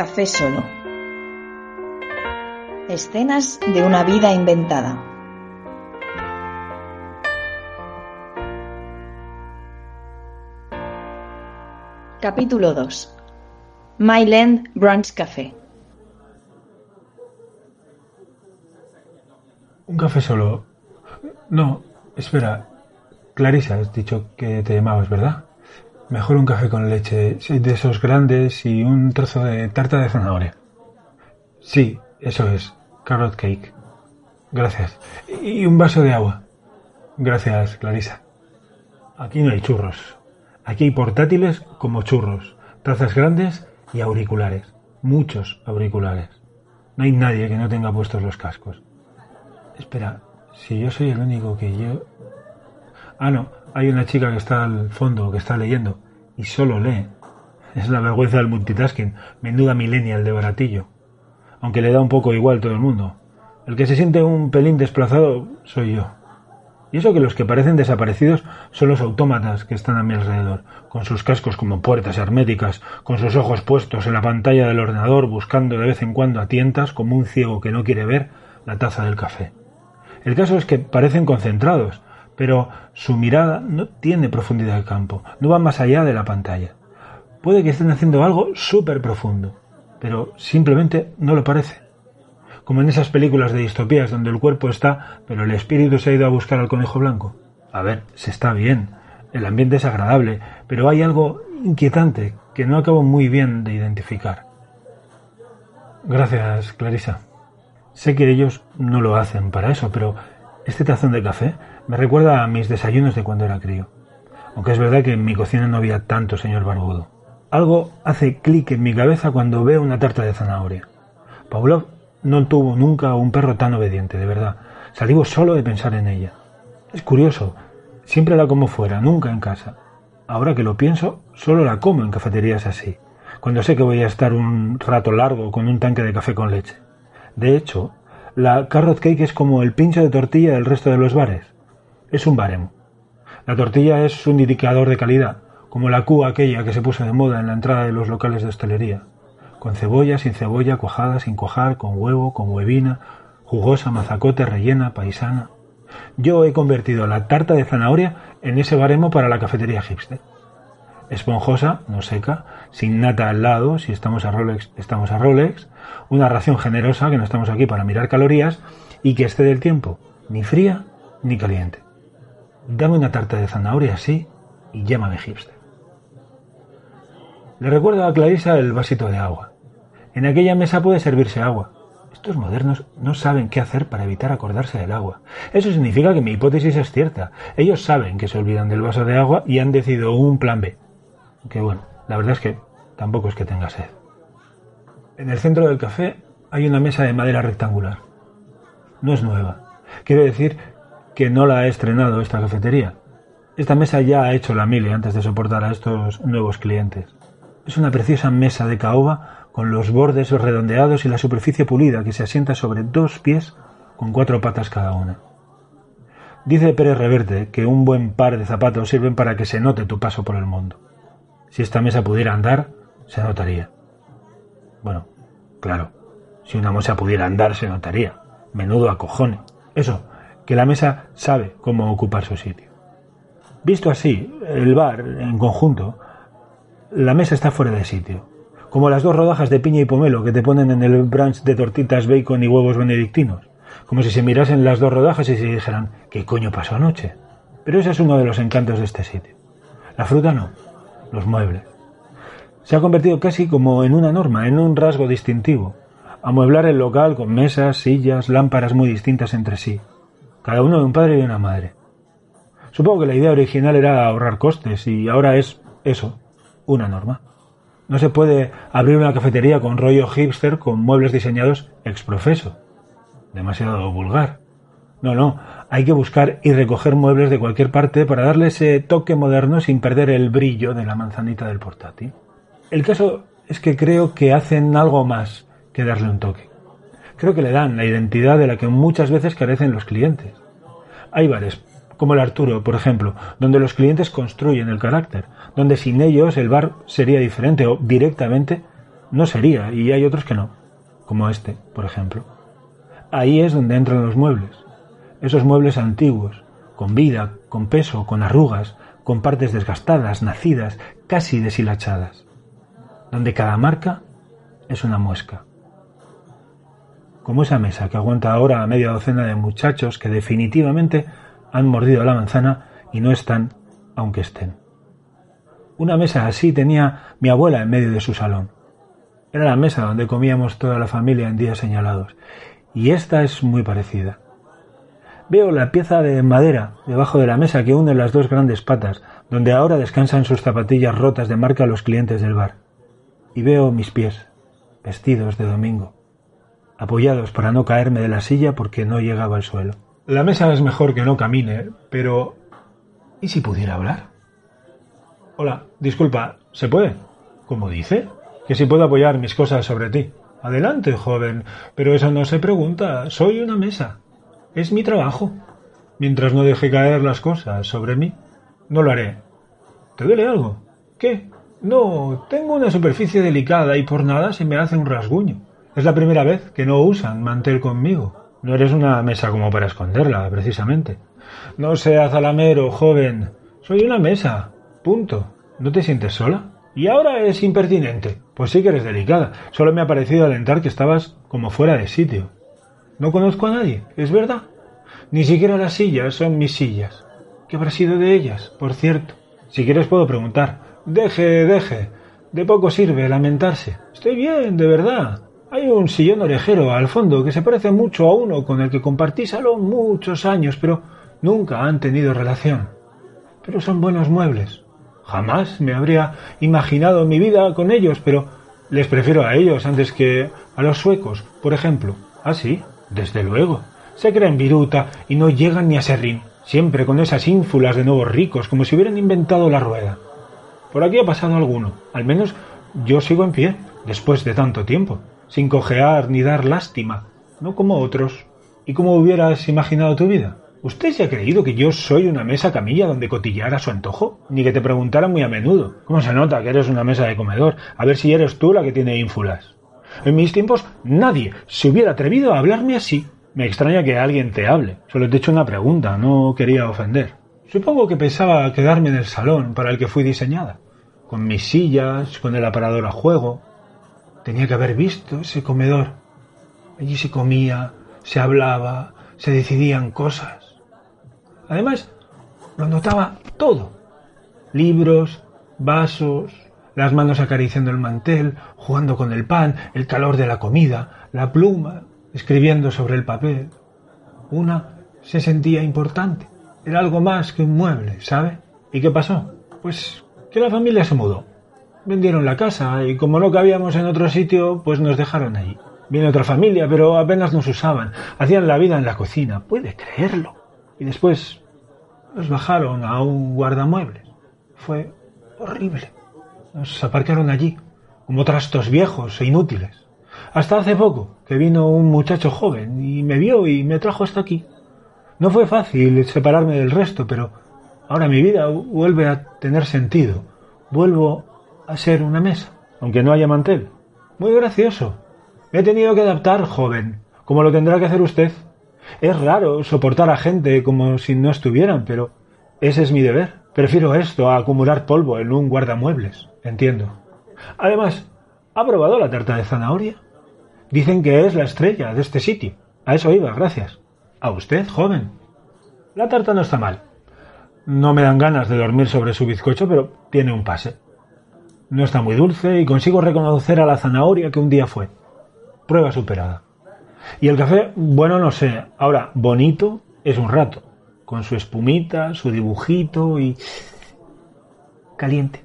Café solo. Escenas de una vida inventada. Capítulo 2. Myland Brunch Café. Un café solo. No, espera. Clarisa, has dicho que te llamabas, ¿verdad? Mejor un café con leche, de esos grandes y un trozo de tarta de zanahoria. Sí, eso es. Carrot cake. Gracias. Y un vaso de agua. Gracias, Clarisa. Aquí no hay churros. Aquí hay portátiles como churros, tazas grandes y auriculares. Muchos auriculares. No hay nadie que no tenga puestos los cascos. Espera, si yo soy el único que yo... Ah, no, hay una chica que está al fondo, que está leyendo, y solo lee. Es la vergüenza del multitasking, menuda millennial de baratillo. Aunque le da un poco igual todo el mundo. El que se siente un pelín desplazado soy yo. Y eso que los que parecen desaparecidos son los autómatas que están a mi alrededor, con sus cascos como puertas herméticas, con sus ojos puestos en la pantalla del ordenador, buscando de vez en cuando a tientas, como un ciego que no quiere ver, la taza del café. El caso es que parecen concentrados, pero su mirada no tiene profundidad de campo, no va más allá de la pantalla. Puede que estén haciendo algo súper profundo, pero simplemente no lo parece. Como en esas películas de distopías donde el cuerpo está, pero el espíritu se ha ido a buscar al conejo blanco. A ver, se está bien, el ambiente es agradable, pero hay algo inquietante que no acabo muy bien de identificar. Gracias, Clarisa. Sé que ellos no lo hacen para eso, pero este tazón de café me recuerda a mis desayunos de cuando era crío. Aunque es verdad que en mi cocina no había tanto señor barbudo. Algo hace clic en mi cabeza cuando veo una tarta de zanahoria. Pavlov no tuvo nunca un perro tan obediente, de verdad. Salivo solo de pensar en ella. Es curioso, siempre la como fuera, nunca en casa. Ahora que lo pienso, solo la como en cafeterías así, cuando sé que voy a estar un rato largo con un tanque de café con leche. De hecho, la carrot cake es como el pincho de tortilla del resto de los bares. Es un baremo. La tortilla es un indicador de calidad, como la Q aquella que se puso de moda en la entrada de los locales de hostelería. Con cebolla, sin cebolla, cuajada, sin cuajar, con huevo, con huevina, jugosa, mazacote, rellena, paisana. Yo he convertido la tarta de zanahoria en ese baremo para la cafetería hipster. Esponjosa, no seca, sin nata al lado, si estamos a Rolex, estamos a Rolex, una ración generosa, que no estamos aquí para mirar calorías, y que esté del tiempo, ni fría ni caliente. Dame una tarta de zanahoria así y llámame hipster. Le recuerdo a Clarisa el vasito de agua. En aquella mesa puede servirse agua. Estos modernos no saben qué hacer para evitar acordarse del agua. Eso significa que mi hipótesis es cierta. Ellos saben que se olvidan del vaso de agua y han decidido un plan B. Que bueno, la verdad es que tampoco es que tenga sed. En el centro del café hay una mesa de madera rectangular. No es nueva. Quiero decir que no la ha estrenado esta cafetería. Esta mesa ya ha hecho la mili antes de soportar a estos nuevos clientes. Es una preciosa mesa de caoba con los bordes redondeados y la superficie pulida que se asienta sobre dos pies con cuatro patas cada una. Dice Pérez Reverte que un buen par de zapatos sirven para que se note tu paso por el mundo. Si esta mesa pudiera andar, se notaría. Bueno, claro, si una mesa pudiera andar, se notaría. Menudo acojone. Eso, que la mesa sabe cómo ocupar su sitio. Visto así, el bar, en conjunto, la mesa está fuera de sitio. Como las dos rodajas de piña y pomelo que te ponen en el brunch de tortitas, bacon y huevos benedictinos. Como si se mirasen las dos rodajas y se dijeran, ¿qué coño pasó anoche? Pero ese es uno de los encantos de este sitio. La fruta no, los muebles. Se ha convertido casi como en una norma, en un rasgo distintivo. Amueblar el local con mesas, sillas, lámparas muy distintas entre sí. Cada uno de un padre y una madre. Supongo que la idea original era ahorrar costes y ahora es eso, una norma. No se puede abrir una cafetería con rollo hipster con muebles diseñados ex profeso. Demasiado vulgar. No, no, hay que buscar y recoger muebles de cualquier parte para darle ese toque moderno sin perder el brillo de la manzanita del portátil. El caso es que creo que hacen algo más que darle un toque. Creo que le dan la identidad de la que muchas veces carecen los clientes. Hay bares, como el Arturo, por ejemplo, donde los clientes construyen el carácter, donde sin ellos el bar sería diferente o directamente no sería, y hay otros que no, como este, por ejemplo. Ahí es donde entran los muebles, esos muebles antiguos, con vida, con peso, con arrugas, con partes desgastadas, nacidas, casi deshilachadas, donde cada marca es una muesca. Como esa mesa que aguanta ahora a media docena de muchachos que definitivamente han mordido la manzana y no están, aunque estén. Una mesa así tenía mi abuela en medio de su salón. Era la mesa donde comíamos toda la familia en días señalados, y esta es muy parecida. Veo la pieza de madera debajo de la mesa que une las dos grandes patas, donde ahora descansan sus zapatillas rotas de marca los clientes del bar. Y veo mis pies, vestidos de domingo, apoyados para no caerme de la silla porque no llegaba al suelo. La mesa es mejor que no camine, pero ¿y si pudiera hablar? Hola, disculpa, ¿se puede? ¿Cómo dice? Que si puedo apoyar mis cosas sobre ti. Adelante, joven, pero eso no se pregunta. Soy una mesa. Es mi trabajo. Mientras no deje caer las cosas sobre mí, no lo haré. ¿Te duele algo? ¿Qué? No, tengo una superficie delicada y por nada se me hace un rasguño. Es la primera vez que no usan mantel conmigo. No eres una mesa como para esconderla, precisamente. No seas alamero, joven. Soy una mesa. Punto. ¿No te sientes sola? Y ahora es impertinente. Pues sí que eres delicada. Solo me ha parecido alentar que estabas como fuera de sitio. No conozco a nadie, ¿es verdad? Ni siquiera las sillas son mis sillas. ¿Qué habrá sido de ellas, por cierto? Si quieres puedo preguntar. Deje, deje. De poco sirve lamentarse. Estoy bien, de verdad. Hay un sillón orejero al fondo que se parece mucho a uno con el que compartí salón muchos años, pero nunca han tenido relación. Pero son buenos muebles. Jamás me habría imaginado mi vida con ellos, pero les prefiero a ellos antes que a los suecos, por ejemplo. ¿Ah, sí? Desde luego. Se creen viruta y no llegan ni a serrín, siempre con esas ínfulas de nuevos ricos, como si hubieran inventado la rueda. Por aquí ha pasado alguno, al menos yo sigo en pie, después de tanto tiempo, sin cojear ni dar lástima, no como otros. ¿Y cómo hubieras imaginado tu vida? ¿Usted se ha creído que yo soy una mesa camilla donde cotillar su antojo? Ni que te preguntara muy a menudo. ¿Cómo se nota que eres una mesa de comedor? A ver si eres tú la que tiene ínfulas. En mis tiempos nadie se hubiera atrevido a hablarme así. Me extraña que alguien te hable. Solo te he hecho una pregunta, no quería ofender. Supongo que pensaba quedarme en el salón para el que fui diseñada, con mis sillas, con el aparador a juego. Tenía que haber visto ese comedor. Allí se comía, se hablaba, se decidían cosas. Además, lo notaba todo. Libros, vasos, las manos acariciando el mantel, jugando con el pan, el calor de la comida, la pluma, escribiendo sobre el papel. Una se sentía importante. Era algo más que un mueble, ¿sabe? ¿Y qué pasó? Pues que la familia se mudó. Vendieron la casa y como no cabíamos en otro sitio, pues nos dejaron allí. Viene otra familia, pero apenas nos usaban. Hacían la vida en la cocina. ¿Puede creerlo? Y después nos bajaron a un guardamuebles. Fue horrible. Nos aparcaron allí, como trastos viejos e inútiles. Hasta hace poco, que vino un muchacho joven y me vio y me trajo hasta aquí. No fue fácil separarme del resto, pero ahora mi vida vuelve a tener sentido. Vuelvo a ser una mesa, aunque no haya mantel. Muy gracioso. Me he tenido que adaptar, joven, como lo tendrá que hacer usted. Es raro soportar a gente como si no estuvieran, pero ese es mi deber. Prefiero esto a acumular polvo en un guardamuebles. Entiendo. Además, ¿ha probado la tarta de zanahoria? Dicen que es la estrella de este sitio. A eso iba, gracias. A usted, joven. La tarta no está mal. No me dan ganas de dormir sobre su bizcocho, pero tiene un pase. No está muy dulce y consigo reconocer a la zanahoria que un día fue. Prueba superada. Y el café, bueno, no sé. Ahora, bonito es un rato. Con su espumita, su dibujito y... caliente.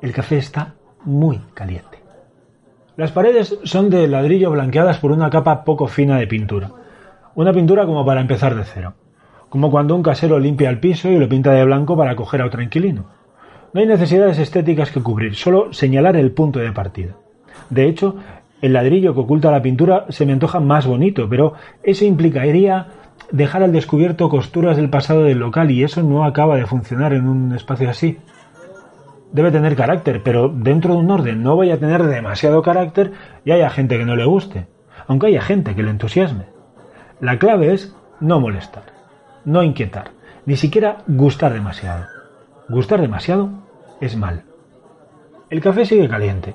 El café está muy caliente. Las paredes son de ladrillo blanqueadas por una capa poco fina de pintura. Una pintura como para empezar de cero. Como cuando un casero limpia el piso y lo pinta de blanco para acoger a otro inquilino. No hay necesidades estéticas que cubrir, solo señalar el punto de partida. De hecho, el ladrillo que oculta la pintura se me antoja más bonito, pero eso implicaría dejar al descubierto costuras del pasado del local y eso no acaba de funcionar en un espacio así debe tener carácter, pero dentro de un orden no vaya a tener demasiado carácter y haya gente que no le guste, aunque haya gente que le entusiasme. La clave es no molestar, no inquietar, ni siquiera gustar demasiado. Gustar demasiado es mal. El café sigue caliente.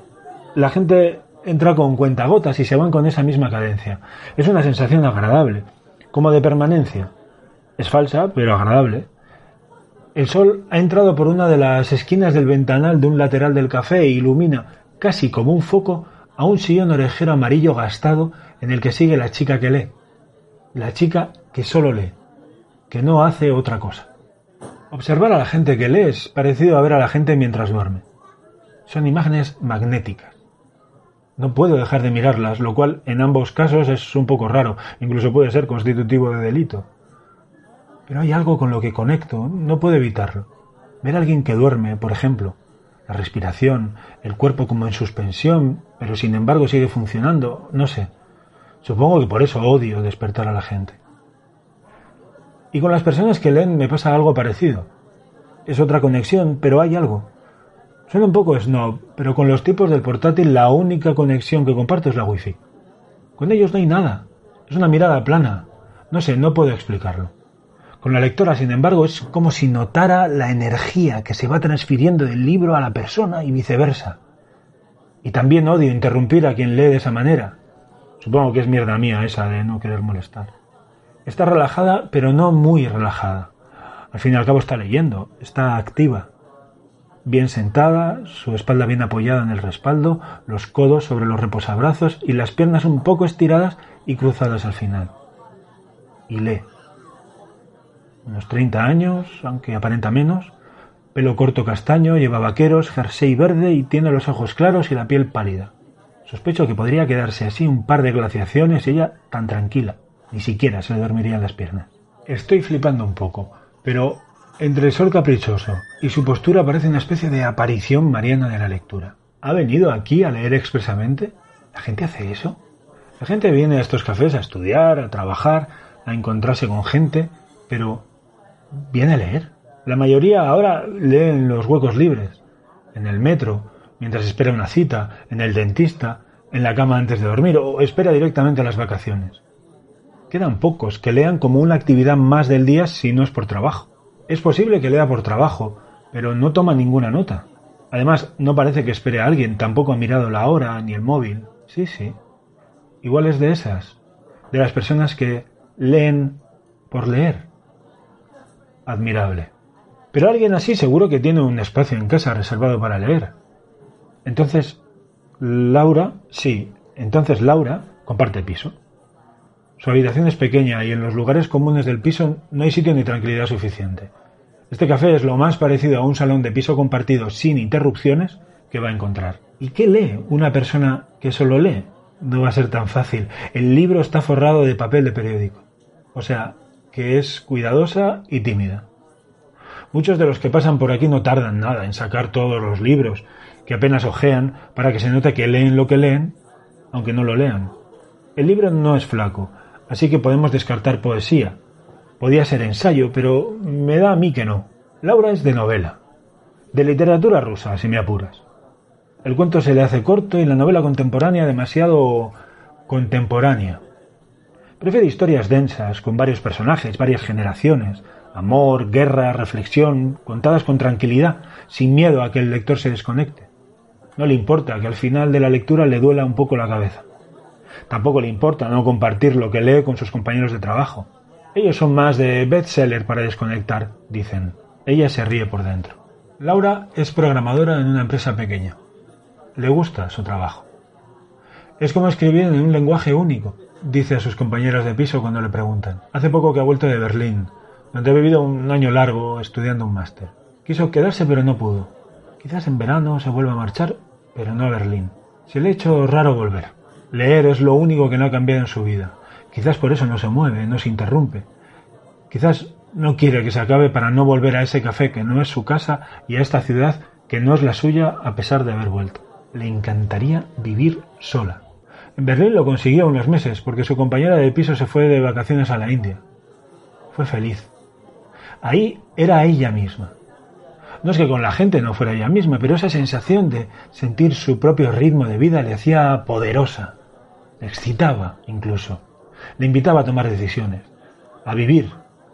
La gente entra con cuentagotas y se van con esa misma cadencia. Es una sensación agradable, como de permanencia. Es falsa, pero agradable. El sol ha entrado por una de las esquinas del ventanal de un lateral del café e ilumina, casi como un foco, a un sillón orejero amarillo gastado en el que sigue la chica que lee. La chica que solo lee, que no hace otra cosa. Observar a la gente que lee es parecido a ver a la gente mientras duerme. Son imágenes magnéticas. No puedo dejar de mirarlas, lo cual en ambos casos es un poco raro, incluso puede ser constitutivo de delito. Pero hay algo con lo que conecto, no puedo evitarlo. Ver a alguien que duerme, por ejemplo, la respiración, el cuerpo como en suspensión, pero sin embargo sigue funcionando, no sé. Supongo que por eso odio despertar a la gente. Y con las personas que leen me pasa algo parecido. Es otra conexión, pero hay algo. Suena un poco snob, pero con los tipos del portátil la única conexión que comparto es la wifi. Con ellos no hay nada. Es una mirada plana. No sé, no puedo explicarlo. Con la lectora, sin embargo, es como si notara la energía que se va transfiriendo del libro a la persona y viceversa. Y también odio interrumpir a quien lee de esa manera. Supongo que es mierda mía esa de no querer molestar. Está relajada, pero no muy relajada. Al fin y al cabo está leyendo, está activa. Bien sentada, su espalda bien apoyada en el respaldo, los codos sobre los reposabrazos y las piernas un poco estiradas y cruzadas al final. Y lee unos 30 años, aunque aparenta menos, pelo corto castaño, lleva vaqueros, jersey verde y tiene los ojos claros y la piel pálida. Sospecho que podría quedarse así un par de glaciaciones y ella tan tranquila, ni siquiera se le dormirían las piernas. Estoy flipando un poco, pero entre el sol caprichoso y su postura parece una especie de aparición mariana de la lectura. ¿Ha venido aquí a leer expresamente? ¿La gente hace eso? La gente viene a estos cafés a estudiar, a trabajar, a encontrarse con gente, pero viene a leer. La mayoría ahora lee en los huecos libres, en el metro, mientras espera una cita, en el dentista, en la cama antes de dormir o espera directamente a las vacaciones. Quedan pocos que lean como una actividad más del día si no es por trabajo. Es posible que lea por trabajo, pero no toma ninguna nota. Además, no parece que espere a alguien, tampoco ha mirado la hora ni el móvil. Sí, sí. Igual es de esas, de las personas que leen por leer admirable. Pero alguien así seguro que tiene un espacio en casa reservado para leer. Entonces, Laura, sí, entonces Laura comparte piso. Su habitación es pequeña y en los lugares comunes del piso no hay sitio ni tranquilidad suficiente. Este café es lo más parecido a un salón de piso compartido sin interrupciones que va a encontrar. ¿Y qué lee una persona que solo lee? No va a ser tan fácil. El libro está forrado de papel de periódico. O sea, que es cuidadosa y tímida. Muchos de los que pasan por aquí no tardan nada en sacar todos los libros, que apenas ojean para que se note que leen lo que leen, aunque no lo lean. El libro no es flaco, así que podemos descartar poesía. Podía ser ensayo, pero me da a mí que no. Laura es de novela, de literatura rusa, si me apuras. El cuento se le hace corto y la novela contemporánea demasiado contemporánea. Prefiere historias densas, con varios personajes, varias generaciones, amor, guerra, reflexión, contadas con tranquilidad, sin miedo a que el lector se desconecte. No le importa que al final de la lectura le duela un poco la cabeza. Tampoco le importa no compartir lo que lee con sus compañeros de trabajo. Ellos son más de bestseller para desconectar, dicen. Ella se ríe por dentro. Laura es programadora en una empresa pequeña. Le gusta su trabajo. Es como escribir en un lenguaje único, dice a sus compañeros de piso cuando le preguntan. Hace poco que ha vuelto de Berlín, donde ha vivido un año largo estudiando un máster. Quiso quedarse pero no pudo. Quizás en verano se vuelva a marchar pero no a Berlín. Se le ha hecho raro volver. Leer es lo único que no ha cambiado en su vida. Quizás por eso no se mueve, no se interrumpe. Quizás no quiere que se acabe para no volver a ese café que no es su casa y a esta ciudad que no es la suya a pesar de haber vuelto. Le encantaría vivir sola. En Berlín lo consiguió unos meses porque su compañera de piso se fue de vacaciones a la India. Fue feliz. Ahí era ella misma. No es que con la gente no fuera ella misma, pero esa sensación de sentir su propio ritmo de vida le hacía poderosa, le excitaba incluso, le invitaba a tomar decisiones, a vivir,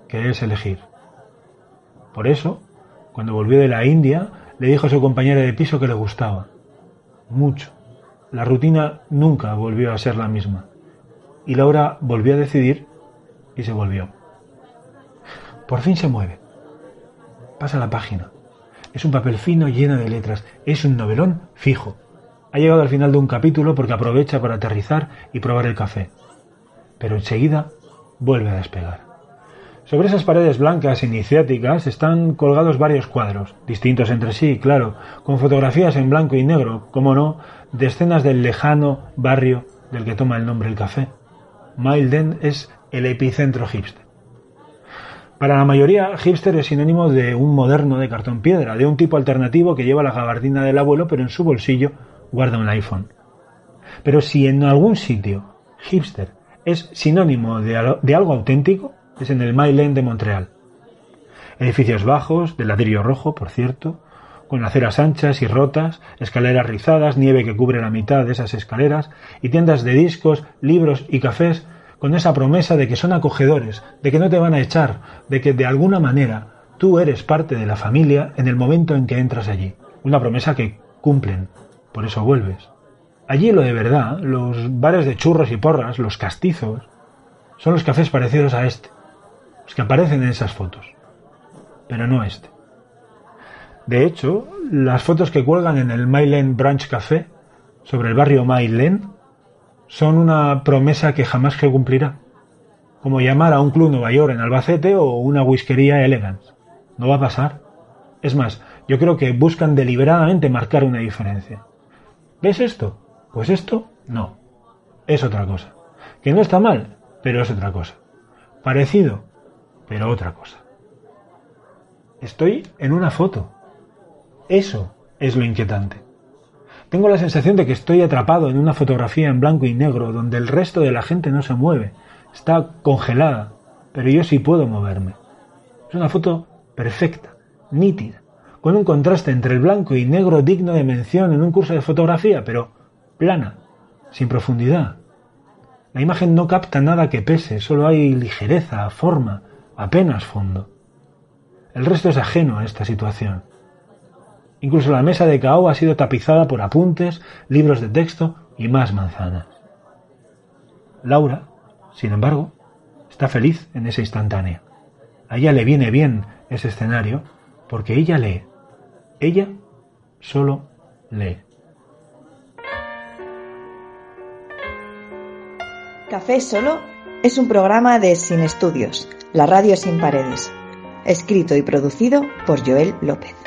que es elegir. Por eso, cuando volvió de la India, le dijo a su compañera de piso que le gustaba, mucho. La rutina nunca volvió a ser la misma. Y Laura volvió a decidir y se volvió. Por fin se mueve. Pasa la página. Es un papel fino lleno de letras. Es un novelón fijo. Ha llegado al final de un capítulo porque aprovecha para aterrizar y probar el café. Pero enseguida vuelve a despegar. Sobre esas paredes blancas iniciáticas están colgados varios cuadros, distintos entre sí, claro, con fotografías en blanco y negro, como no, de escenas del lejano barrio del que toma el nombre el café. Milden es el epicentro hipster. Para la mayoría, hipster es sinónimo de un moderno de cartón piedra, de un tipo alternativo que lleva la gabardina del abuelo, pero en su bolsillo guarda un iPhone. Pero si en algún sitio hipster es sinónimo de, algo auténtico, es en el Mile de Montreal. Edificios bajos, de ladrillo rojo, por cierto, con aceras anchas y rotas, escaleras rizadas, nieve que cubre la mitad de esas escaleras, y tiendas de discos, libros y cafés con esa promesa de que son acogedores, de que no te van a echar, de que de alguna manera tú eres parte de la familia en el momento en que entras allí. Una promesa que cumplen, por eso vuelves. Allí lo de verdad, los bares de churros y porras, los castizos, son los cafés parecidos a este, los que aparecen en esas fotos, pero no este. De hecho, las fotos que cuelgan en el Mylen Branch Café sobre el barrio Mylen son una promesa que jamás se cumplirá, como llamar a un club Nueva York en Albacete o una whiskería Elegance. No va a pasar. Es más, yo creo que buscan deliberadamente marcar una diferencia. ¿Ves esto? Pues esto no. Es otra cosa. Que no está mal, pero es otra cosa. Parecido, pero otra cosa. Estoy en una foto. Eso es lo inquietante. Tengo la sensación de que estoy atrapado en una fotografía en blanco y negro donde el resto de la gente no se mueve, está congelada, pero yo sí puedo moverme. Es una foto perfecta, nítida, con un contraste entre el blanco y negro digno de mención en un curso de fotografía, pero plana, sin profundidad. La imagen no capta nada que pese, solo hay ligereza, forma, apenas fondo. El resto es ajeno a esta situación. Incluso la mesa de Cao ha sido tapizada por apuntes, libros de texto y más manzanas. Laura, sin embargo, está feliz en esa instantánea. A ella le viene bien ese escenario porque ella lee. Ella solo lee. Café Solo es un programa de Sin Estudios, la radio sin paredes, escrito y producido por Joel López.